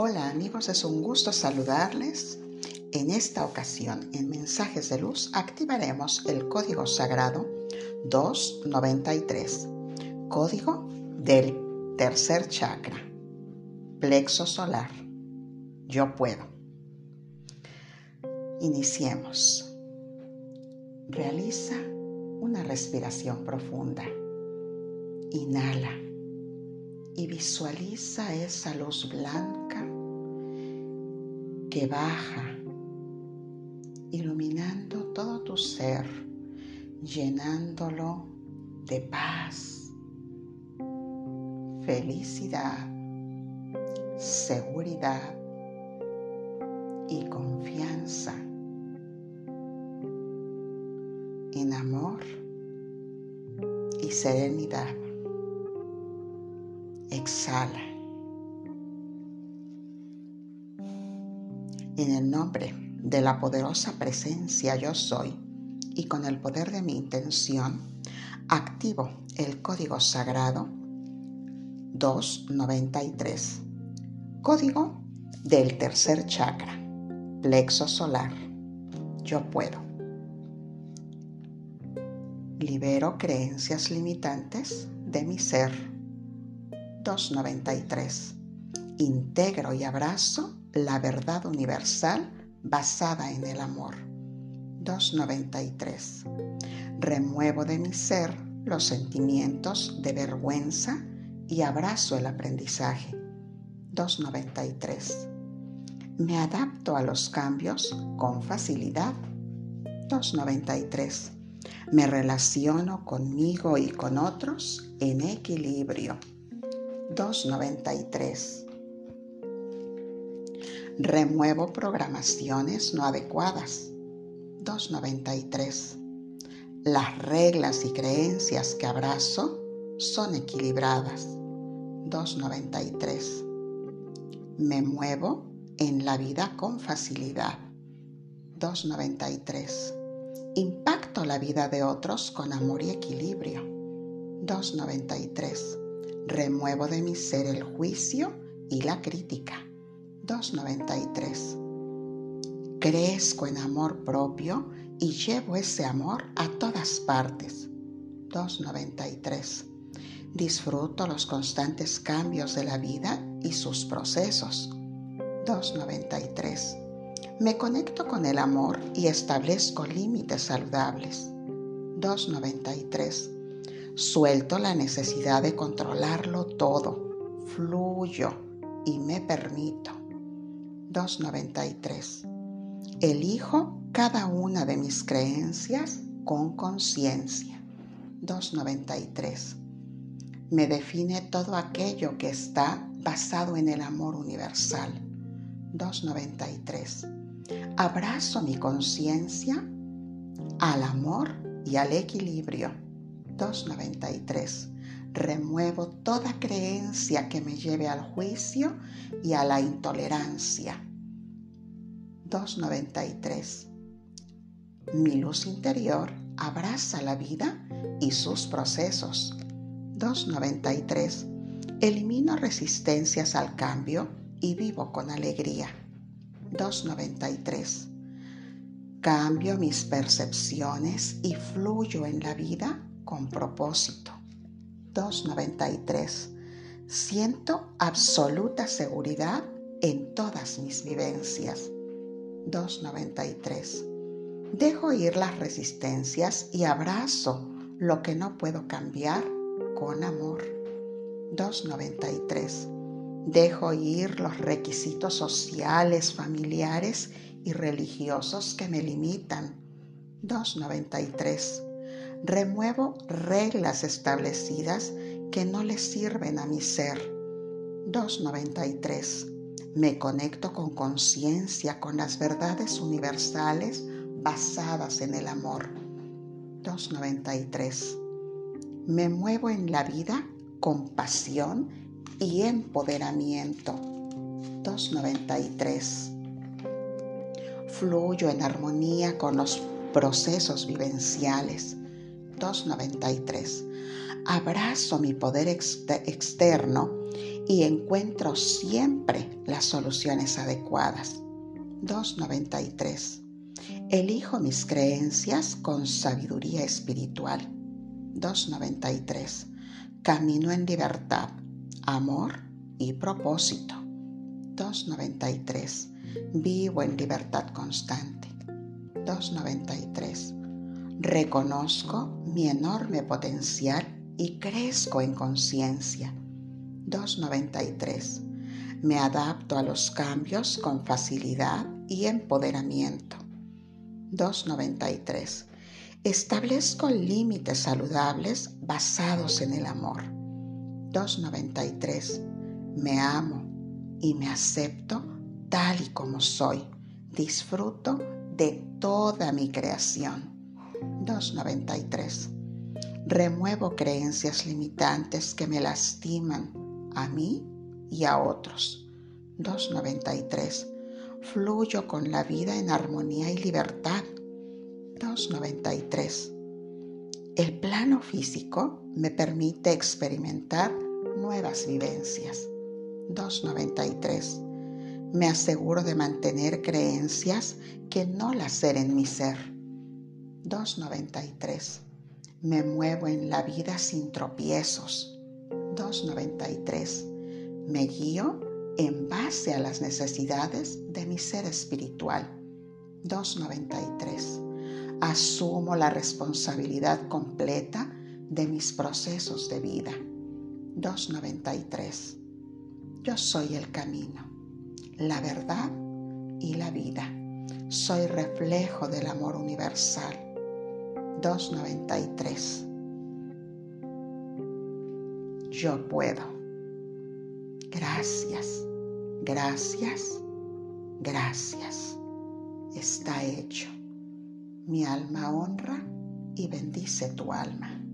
Hola amigos, es un gusto saludarles. En esta ocasión, en Mensajes de Luz, activaremos el código sagrado 293, código del tercer chakra, plexo solar. Yo puedo. Iniciemos. Realiza una respiración profunda. Inhala y visualiza esa luz blanca que baja, iluminando todo tu ser, llenándolo de paz, felicidad, seguridad y confianza en amor y serenidad. Exhala. En el nombre de la poderosa presencia yo soy y con el poder de mi intención, activo el código sagrado 293. Código del tercer chakra, plexo solar. Yo puedo. Libero creencias limitantes de mi ser. 293. Integro y abrazo la verdad universal basada en el amor. 293. Remuevo de mi ser los sentimientos de vergüenza y abrazo el aprendizaje. 293. Me adapto a los cambios con facilidad. 293. Me relaciono conmigo y con otros en equilibrio. 293. Remuevo programaciones no adecuadas. 293. Las reglas y creencias que abrazo son equilibradas. 293. Me muevo en la vida con facilidad. 293. Impacto la vida de otros con amor y equilibrio. 293. Remuevo de mi ser el juicio y la crítica. 293. Crezco en amor propio y llevo ese amor a todas partes. 293. Disfruto los constantes cambios de la vida y sus procesos. 293. Me conecto con el amor y establezco límites saludables. 293. Suelto la necesidad de controlarlo todo. Fluyo y me permito. 293. Elijo cada una de mis creencias con conciencia. 293. Me define todo aquello que está basado en el amor universal. 293. Abrazo mi conciencia al amor y al equilibrio. 293 remuevo toda creencia que me lleve al juicio y a la intolerancia. 293. Mi luz interior abraza la vida y sus procesos. 293. Elimino resistencias al cambio y vivo con alegría. 293. Cambio mis percepciones y fluyo en la vida con propósito. 293. Siento absoluta seguridad en todas mis vivencias. 293. Dejo ir las resistencias y abrazo lo que no puedo cambiar con amor. 293. Dejo ir los requisitos sociales, familiares y religiosos que me limitan. 293 remuevo reglas establecidas que no le sirven a mi ser. 293. Me conecto con conciencia con las verdades universales basadas en el amor. 293. Me muevo en la vida con pasión y empoderamiento. 293. Fluyo en armonía con los procesos vivenciales. 293. Abrazo mi poder externo y encuentro siempre las soluciones adecuadas. 293. Elijo mis creencias con sabiduría espiritual. 293. Camino en libertad, amor y propósito. 293. Vivo en libertad constante. 293. Reconozco mi enorme potencial y crezco en conciencia. 293. Me adapto a los cambios con facilidad y empoderamiento. 293. Establezco límites saludables basados en el amor. 293. Me amo y me acepto tal y como soy. Disfruto de toda mi creación. 293. Remuevo creencias limitantes que me lastiman a mí y a otros. 293. Fluyo con la vida en armonía y libertad. 293. El plano físico me permite experimentar nuevas vivencias. 293. Me aseguro de mantener creencias que no laceren mi ser. 293. Me muevo en la vida sin tropiezos. 293. Me guío en base a las necesidades de mi ser espiritual. 293. Asumo la responsabilidad completa de mis procesos de vida. 293. Yo soy el camino, la verdad y la vida. Soy reflejo del amor universal. 293. Yo puedo. Gracias, gracias, gracias. Está hecho. Mi alma honra y bendice tu alma.